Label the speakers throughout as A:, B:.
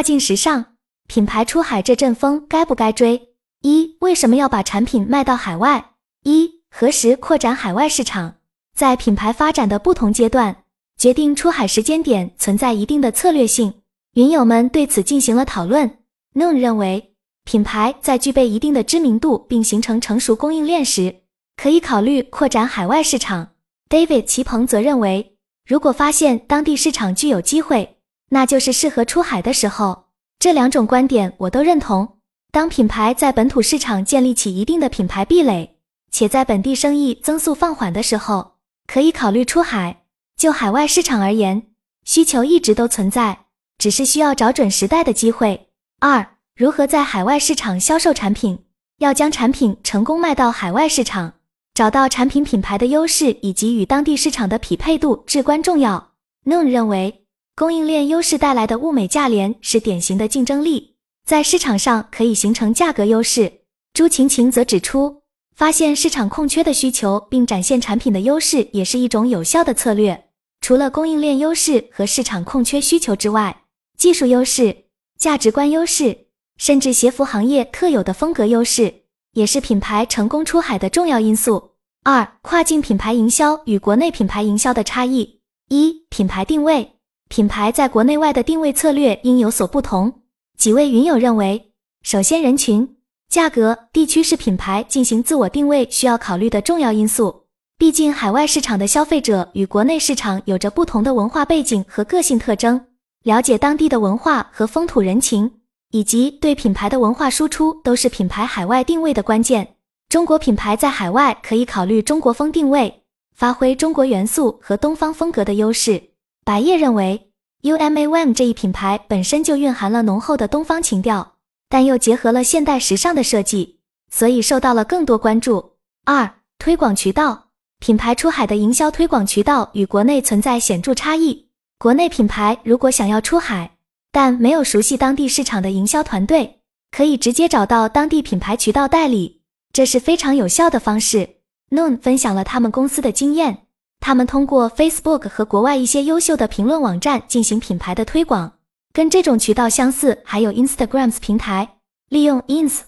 A: 跨境时尚品牌出海这阵风该不该追？一、为什么要把产品卖到海外？一、何时扩展海外市场？在品牌发展的不同阶段，决定出海时间点存在一定的策略性。云友们对此进行了讨论。Noon 认为，品牌在具备一定的知名度并形成成熟供应链时，可以考虑扩展海外市场。David 齐鹏则认为，如果发现当地市场具有机会，那就是适合出海的时候。这两种观点我都认同。当品牌在本土市场建立起一定的品牌壁垒，且在本地生意增速放缓的时候，可以考虑出海。就海外市场而言，需求一直都存在，只是需要找准时代的机会。二、如何在海外市场销售产品？要将产品成功卖到海外市场，找到产品品牌的优势以及与当地市场的匹配度至关重要。Noon 认为，供应链优势带来的物美价廉是典型的竞争力。在市场上可以形成价格优势。朱晴晴则指出，发现市场空缺的需求并展现产品的优势也是一种有效的策略。除了供应链优势和市场空缺需求之外，技术优势、价值观优势，甚至鞋服行业特有的风格优势，也是品牌成功出海的重要因素。二、跨境品牌营销与国内品牌营销的差异。一、品牌定位，品牌在国内外的定位策略应有所不同。几位云友认为，首先人群、价格、地区是品牌进行自我定位需要考虑的重要因素。毕竟，海外市场的消费者与国内市场有着不同的文化背景和个性特征。了解当地的文化和风土人情，以及对品牌的文化输出，都是品牌海外定位的关键。中国品牌在海外可以考虑中国风定位，发挥中国元素和东方风格的优势。白叶认为。，UMAWM 这一品牌本身就蕴含了浓厚的东方情调，但又结合了现代时尚的设计，所以受到了更多关注。二、推广渠道，品牌出海的营销推广渠道与国内存在显著差异。国内品牌如果想要出海，但没有熟悉当地市场的营销团队，可以直接找到当地品牌渠道代理，这是非常有效的方式。Noon 分享了他们公司的经验。他们通过 Facebook 和国外一些优秀的评论网站进行品牌的推广，跟这种渠道相似，还有 Instagrams 平台，利用 Ins、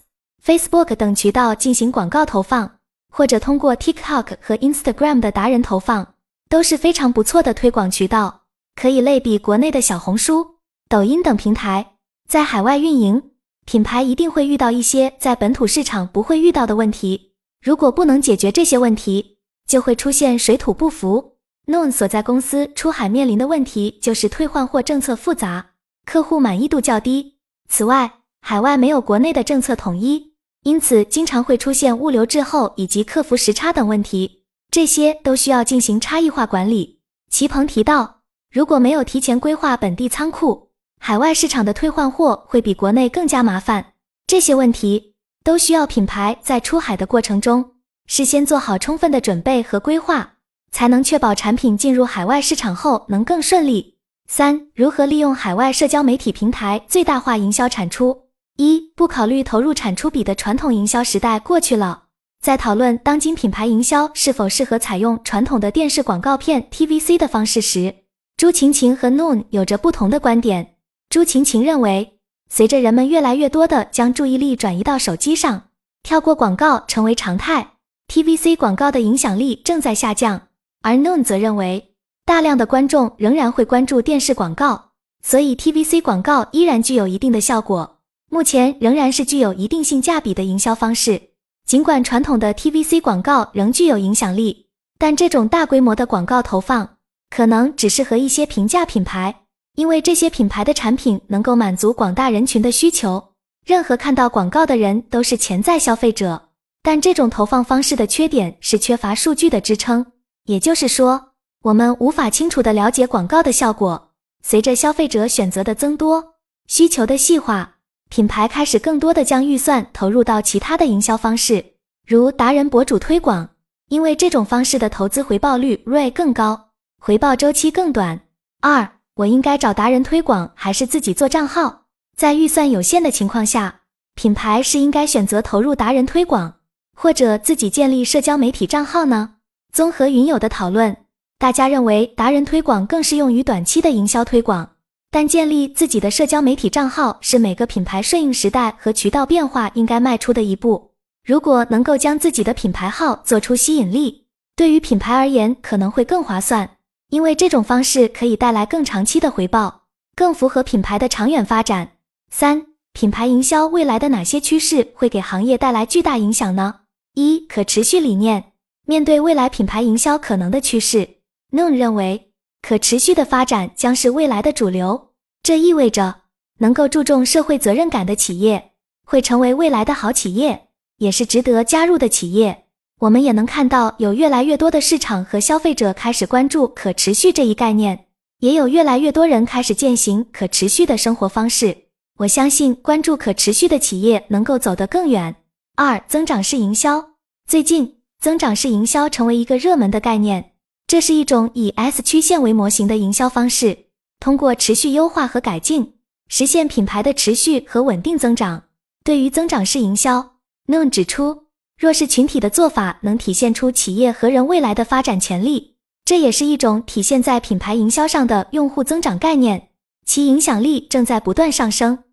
A: Facebook 等渠道进行广告投放，或者通过 TikTok 和 Instagram 的达人投放，都是非常不错的推广渠道，可以类比国内的小红书、抖音等平台。在海外运营，品牌一定会遇到一些在本土市场不会遇到的问题，如果不能解决这些问题，就会出现水土不服。Noon 所在公司出海面临的问题就是退换货政策复杂，客户满意度较低。此外，海外没有国内的政策统一，因此经常会出现物流滞后以及客服时差等问题，这些都需要进行差异化管理。齐鹏提到，如果没有提前规划本地仓库，海外市场的退换货会比国内更加麻烦。这些问题都需要品牌在出海的过程中。事先做好充分的准备和规划，才能确保产品进入海外市场后能更顺利。三、如何利用海外社交媒体平台最大化营销产出？一、不考虑投入产出比的传统营销时代过去了。在讨论当今品牌营销是否适合采用传统的电视广告片 TVC 的方式时，朱晴晴和 Noon 有着不同的观点。朱晴晴认为，随着人们越来越多的将注意力转移到手机上，跳过广告成为常态。TVC 广告的影响力正在下降，而 Noon 则认为，大量的观众仍然会关注电视广告，所以 TVC 广告依然具有一定的效果。目前仍然是具有一定性价比的营销方式。尽管传统的 TVC 广告仍具有影响力，但这种大规模的广告投放可能只适合一些平价品牌，因为这些品牌的产品能够满足广大人群的需求。任何看到广告的人都是潜在消费者。但这种投放方式的缺点是缺乏数据的支撑，也就是说，我们无法清楚的了解广告的效果。随着消费者选择的增多，需求的细化，品牌开始更多的将预算投入到其他的营销方式，如达人博主推广，因为这种方式的投资回报率 ROI 更高，回报周期更短。二，我应该找达人推广还是自己做账号？在预算有限的情况下，品牌是应该选择投入达人推广。或者自己建立社交媒体账号呢？综合云友的讨论，大家认为达人推广更适用于短期的营销推广。但建立自己的社交媒体账号是每个品牌顺应时代和渠道变化应该迈出的一步。如果能够将自己的品牌号做出吸引力，对于品牌而言可能会更划算，因为这种方式可以带来更长期的回报，更符合品牌的长远发展。三、品牌营销未来的哪些趋势会给行业带来巨大影响呢？一、可持续理念。面对未来品牌营销可能的趋势，Noon 认为。可持续的发展将是未来的主流，这意味着能够注重社会责任感的企业会成为未来的好企业，也是值得加入的企业。我们也能看到，有越来越多的市场和消费者开始关注可持续这一概念，也有越来越多人开始践行可持续的生活方式。我相信，关注可持续的企业能够走得更远。二、增长式营销，最近增长式营销成为一个热门的概念。这是一种以 S 曲线为模型的营销方式，通过持续优化和改进，实现品牌的持续和稳定增长。对于增长式营销，Noon 指出，弱势群体的做法能体现出企业和人未来的发展潜力，这也是一种体现在品牌营销上的用户增长概念，其影响力正在不断上升。